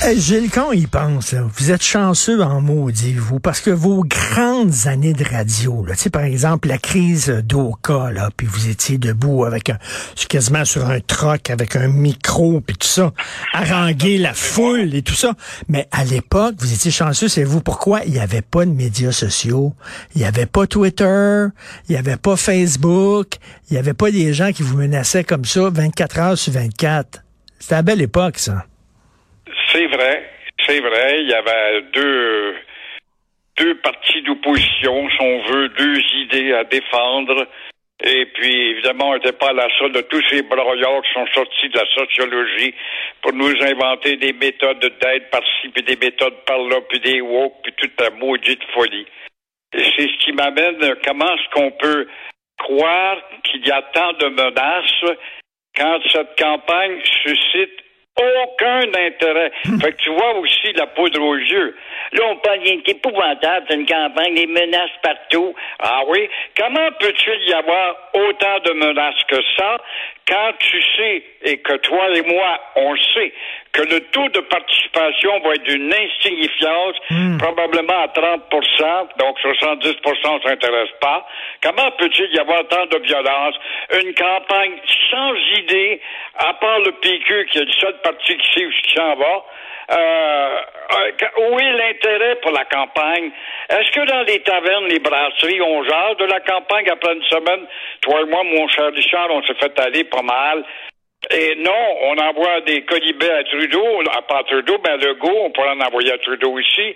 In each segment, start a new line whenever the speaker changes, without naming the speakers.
Hey, Gilles, quand on y pense, vous êtes chanceux en maudit, vous, parce que vos grandes années de radio, là, par exemple, la crise d'Oka, puis vous étiez debout avec un, quasiment sur un troc, avec un micro, puis tout ça, haranguer la foule et tout ça. Mais à l'époque, vous étiez chanceux, c'est vous pourquoi? Il n'y avait pas de médias sociaux, il n'y avait pas Twitter, il n'y avait pas Facebook, il n'y avait pas des gens qui vous menaçaient comme ça 24 heures sur 24. C'était la belle époque, ça.
C'est vrai, c'est vrai. Il y avait deux, deux partis d'opposition, si on veut, deux idées à défendre. Et puis, évidemment, on n'était pas à la solde de tous ces broyards qui sont sortis de la sociologie pour nous inventer des méthodes d'aide par-ci, puis des méthodes par-là, puis des woke, puis toute la maudite folie. Et c'est ce qui m'amène, comment est-ce qu'on peut croire qu'il y a tant de menaces quand cette campagne suscite aucun intérêt. Fait que tu vois aussi la poudre aux yeux. Là, on parle d'une épouvantable, c'est une campagne, des menaces partout. Ah oui? Comment peut-il y avoir autant de menaces que ça quand tu sais, et que toi et moi, on sait, que le taux de participation va être d'une insignifiance, probablement à 30% donc 70 ne s'intéresse pas. Comment peut-il y avoir tant de violence? Une campagne sans idée, à part le PQ, qui est le seul parti qui sait où il s'en va. Euh, où est l'intérêt pour la campagne? Est-ce que dans les tavernes, les brasseries, on jase de la campagne après une semaine? Toi et moi, mon cher Richard, on s'est fait aller pas mal. Et non, on envoie des colibets à Trudeau, pas à Trudeau, mais à Legault, on pourrait en envoyer à Trudeau aussi.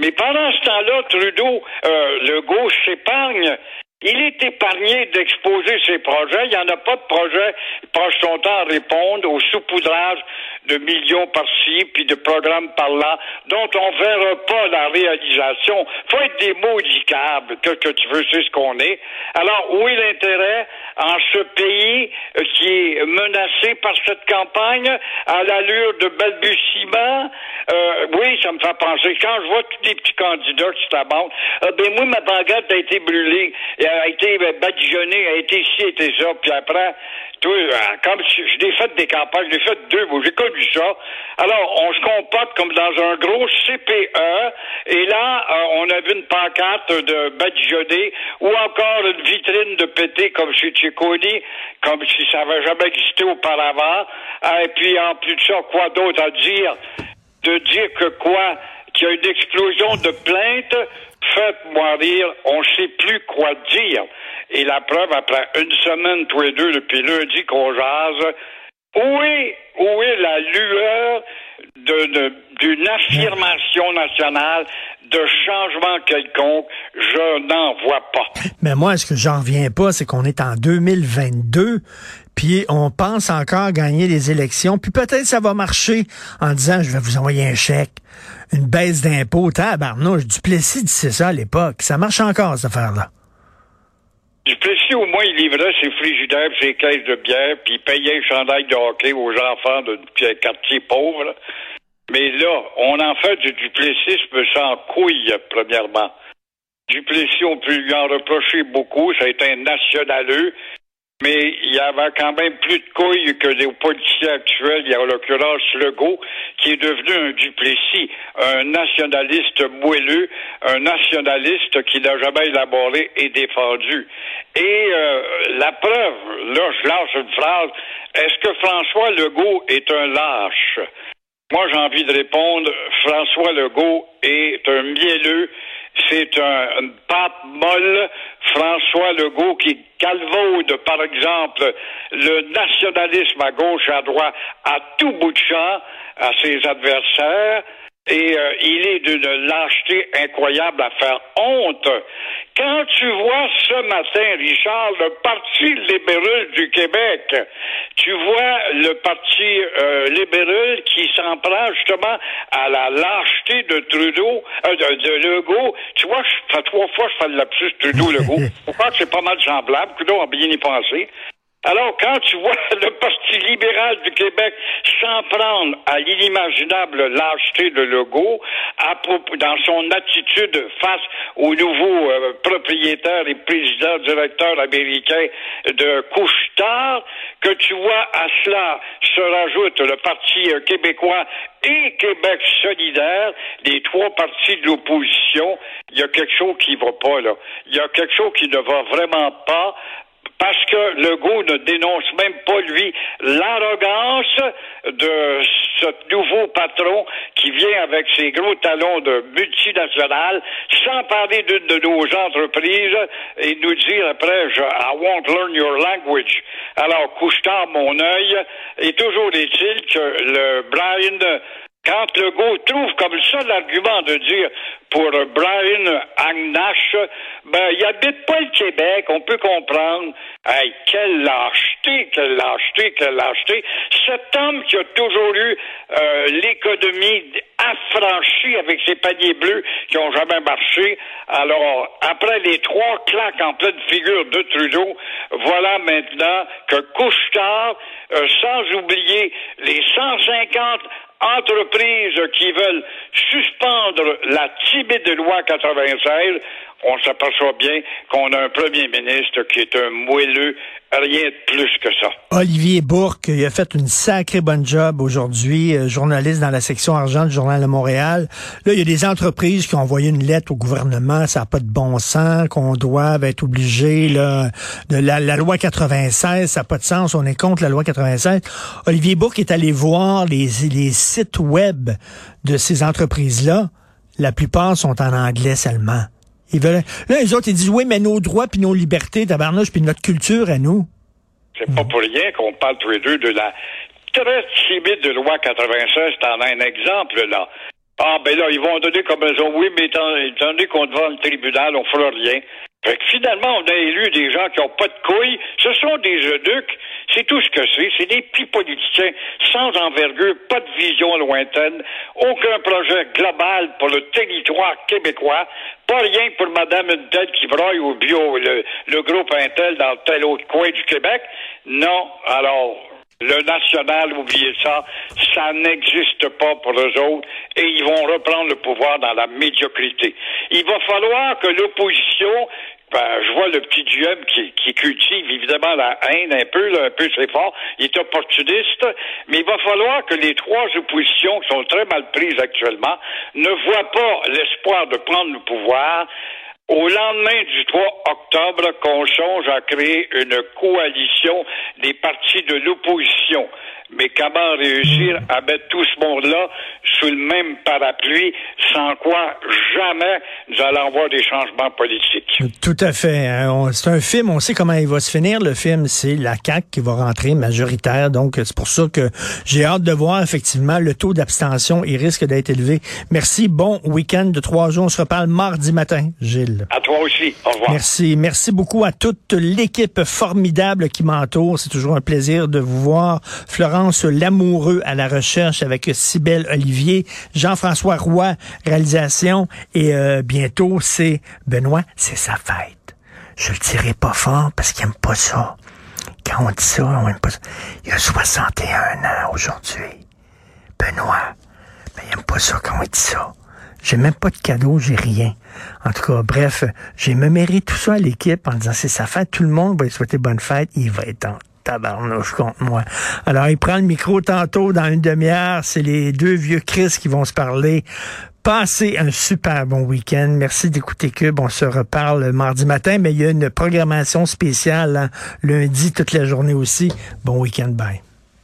Mais pendant ce temps-là, Trudeau, euh, Legault s'épargne. Il est épargné d'exposer ses projets. Il n'y en a pas de projet. Il passe son temps à répondre au saupoudrage de millions par-ci, puis de programmes par-là, dont on verra pas la réalisation. faut être des maudicables, que, que tu veux, c'est ce qu'on est. Alors, où est l'intérêt en ce pays euh, qui est menacé par cette campagne à l'allure de balbutiement? Euh, oui, ça me fait penser. Quand je vois tous les petits candidats qui s'abandonnent, euh, ben moi, ma baguette a été brûlée, a été badigeonnée, a été ci, a été ça, puis après, tout, comme je, l'ai fait des campagnes, je l'ai fait deux, j'ai connu ça. Alors, on se comporte comme dans un gros CPE, et là, on a vu une pancarte de badigeonné, ou encore une vitrine de pété comme chez Ciccone, comme si ça n'avait jamais existé auparavant. Et puis, en plus de ça, quoi d'autre à dire? De dire que quoi? Qu'il y a une explosion de plaintes, faites-moi rire, on ne sait plus quoi dire. Et la preuve, après une semaine, tous les deux, depuis lundi qu'on jase, où est, la lueur d'une affirmation nationale de changement quelconque? Je n'en vois pas.
Mais moi, ce que j'en reviens pas, c'est qu'on est en 2022, puis on pense encore gagner les élections, puis peut-être ça va marcher en disant, je vais vous envoyer un chèque, une baisse d'impôts, tabarnouche, Duplessis disait ça à l'époque. Ça marche encore, cette affaire-là.
Duplessis, au moins, il livrait ses frigidaires, ses caisses de bière, puis il payait les chandails de hockey aux enfants de quartiers pauvres. Mais là, on en fait du duplessisme sans couille, premièrement. Duplessis, on peut lui en reprocher beaucoup, ça a été un nationaleux, mais il y avait quand même plus de couilles que les politiciens actuels, il y a en l'occurrence Legault, qui est devenu un Duplessis, un nationaliste moelleux, un nationaliste qui n'a jamais élaboré et défendu. Et euh, la preuve, là, je lâche une phrase, est-ce que François Legault est un lâche? Moi, j'ai envie de répondre, François Legault est un mielleux, c'est un, pâte molle. François Legault qui calvaude, par exemple, le nationalisme à gauche à droite à tout bout de champ à ses adversaires. Et euh, il est d'une lâcheté incroyable à faire honte. Quand tu vois ce matin, Richard, le Parti libéral du Québec, tu vois le Parti euh, libéral qui s'en prend justement à la lâcheté de Trudeau, euh, de, de, Legault. Tu vois, ça fait trois fois je fais le lapsus Trudeau-Legault. Pourquoi? C'est pas mal semblable? Trudeau a bien y pensé. Alors, quand tu vois le Parti libéral du Québec s'en prendre à l'inimaginable lâcheté de Legault, dans son attitude face au nouveau euh, propriétaire et président directeur américain de Couche-Tard, que tu vois à cela se rajoute le Parti euh, québécois et Québec solidaire, les trois partis de l'opposition, il y a quelque chose qui va pas, là. Il y a quelque chose qui ne va vraiment pas parce que Legault ne dénonce même pas, lui, l'arrogance de ce nouveau patron qui vient avec ses gros talons de multinationales, sans parler d'une de nos entreprises et nous dire après, je, I won't learn your language. Alors, couche mon œil, et toujours est-il que le Brian quand Legault trouve comme seul argument de dire pour Brian Agnash, ben, il habite pas le Québec, on peut comprendre. Hey, quelle lâcheté, quelle lâcheté, quelle lâcheté. Cet homme qui a toujours eu euh, l'économie affranchie avec ses paniers bleus qui ont jamais marché. Alors, après les trois claques en pleine figure de Trudeau, voilà maintenant que Couchetard, euh, sans oublier les 150 entreprises qui veulent suspendre la timide loi 96, on s'aperçoit bien qu'on a un premier ministre qui est un moelleux, rien de plus que ça.
Olivier Bourque, il a fait une sacrée bonne job aujourd'hui, euh, journaliste dans la section argent du Journal de Montréal. Là, il y a des entreprises qui ont envoyé une lettre au gouvernement, ça n'a pas de bon sens, qu'on doit être obligé, là, de la, loi 96, ça n'a pas de sens, on est contre la loi 96. Olivier Bourque est allé voir les, les sites web de ces entreprises-là. La plupart sont en anglais seulement. Là, les autres, ils disent, oui, mais nos droits puis nos libertés, tabarnouche, puis notre culture à nous.
C'est pas pour rien qu'on parle tous les deux de la très timide de loi 96. T'en as un exemple, là. Ah, ben là, ils vont donner comme raison, oui, mais étant, donné qu'on devant le tribunal, on fera rien. Fait que finalement, on a élu des gens qui ont pas de couilles. Ce sont des eunuques. C'est tout ce que c'est. C'est des petits politiciens sans envergure, pas de vision lointaine, aucun projet global pour le territoire québécois, pas rien pour Madame une tête qui broille au bio, le, le groupe Intel dans tel autre coin du Québec. Non. Alors, le national, oubliez ça, ça n'existe pas pour eux autres et ils vont reprendre le pouvoir dans la médiocrité. Il va falloir que l'opposition ben, je vois le petit duel qui, qui, cultive évidemment la haine un peu, là, un peu c'est fort. Il est opportuniste, mais il va falloir que les trois oppositions qui sont très mal prises actuellement ne voient pas l'espoir de prendre le pouvoir au lendemain du 3 octobre, qu'on change à créer une coalition des partis de l'opposition. Mais comment réussir à mettre tout ce monde-là sous le même parapluie, sans quoi jamais nous allons avoir des changements politiques?
Tout à fait. Hein. C'est un film, on sait comment il va se finir. Le film, c'est la CAQ qui va rentrer majoritaire. Donc, c'est pour ça que j'ai hâte de voir, effectivement, le taux d'abstention. Il risque d'être élevé. Merci. Bon week-end de trois jours. On se reparle mardi matin, Gilles.
À toi aussi. Au revoir.
Merci. Merci beaucoup à toute l'équipe formidable qui m'entoure. C'est toujours un plaisir de vous voir. Lamoureux à la recherche avec Cybelle Olivier, Jean-François Roy, réalisation. Et euh, bientôt, c'est Benoît, c'est sa fête. Je le dirai pas fort parce qu'il aime pas ça. Quand on dit ça, on aime pas ça. Il a 61 ans aujourd'hui. Benoît. Il aime pas ça quand on dit ça. J'ai même pas de cadeau, j'ai rien. En tout cas, bref, j'ai mémoré tout ça à l'équipe en disant c'est sa fête, tout le monde va lui souhaiter bonne fête, il va être en Alors, il prend le micro tantôt dans une demi-heure, c'est les deux vieux Chris qui vont se parler. Passez un super bon week-end. Merci d'écouter Cube. On se reparle mardi matin, mais il y a une programmation spéciale hein, lundi toute la journée aussi. Bon week-end, bye.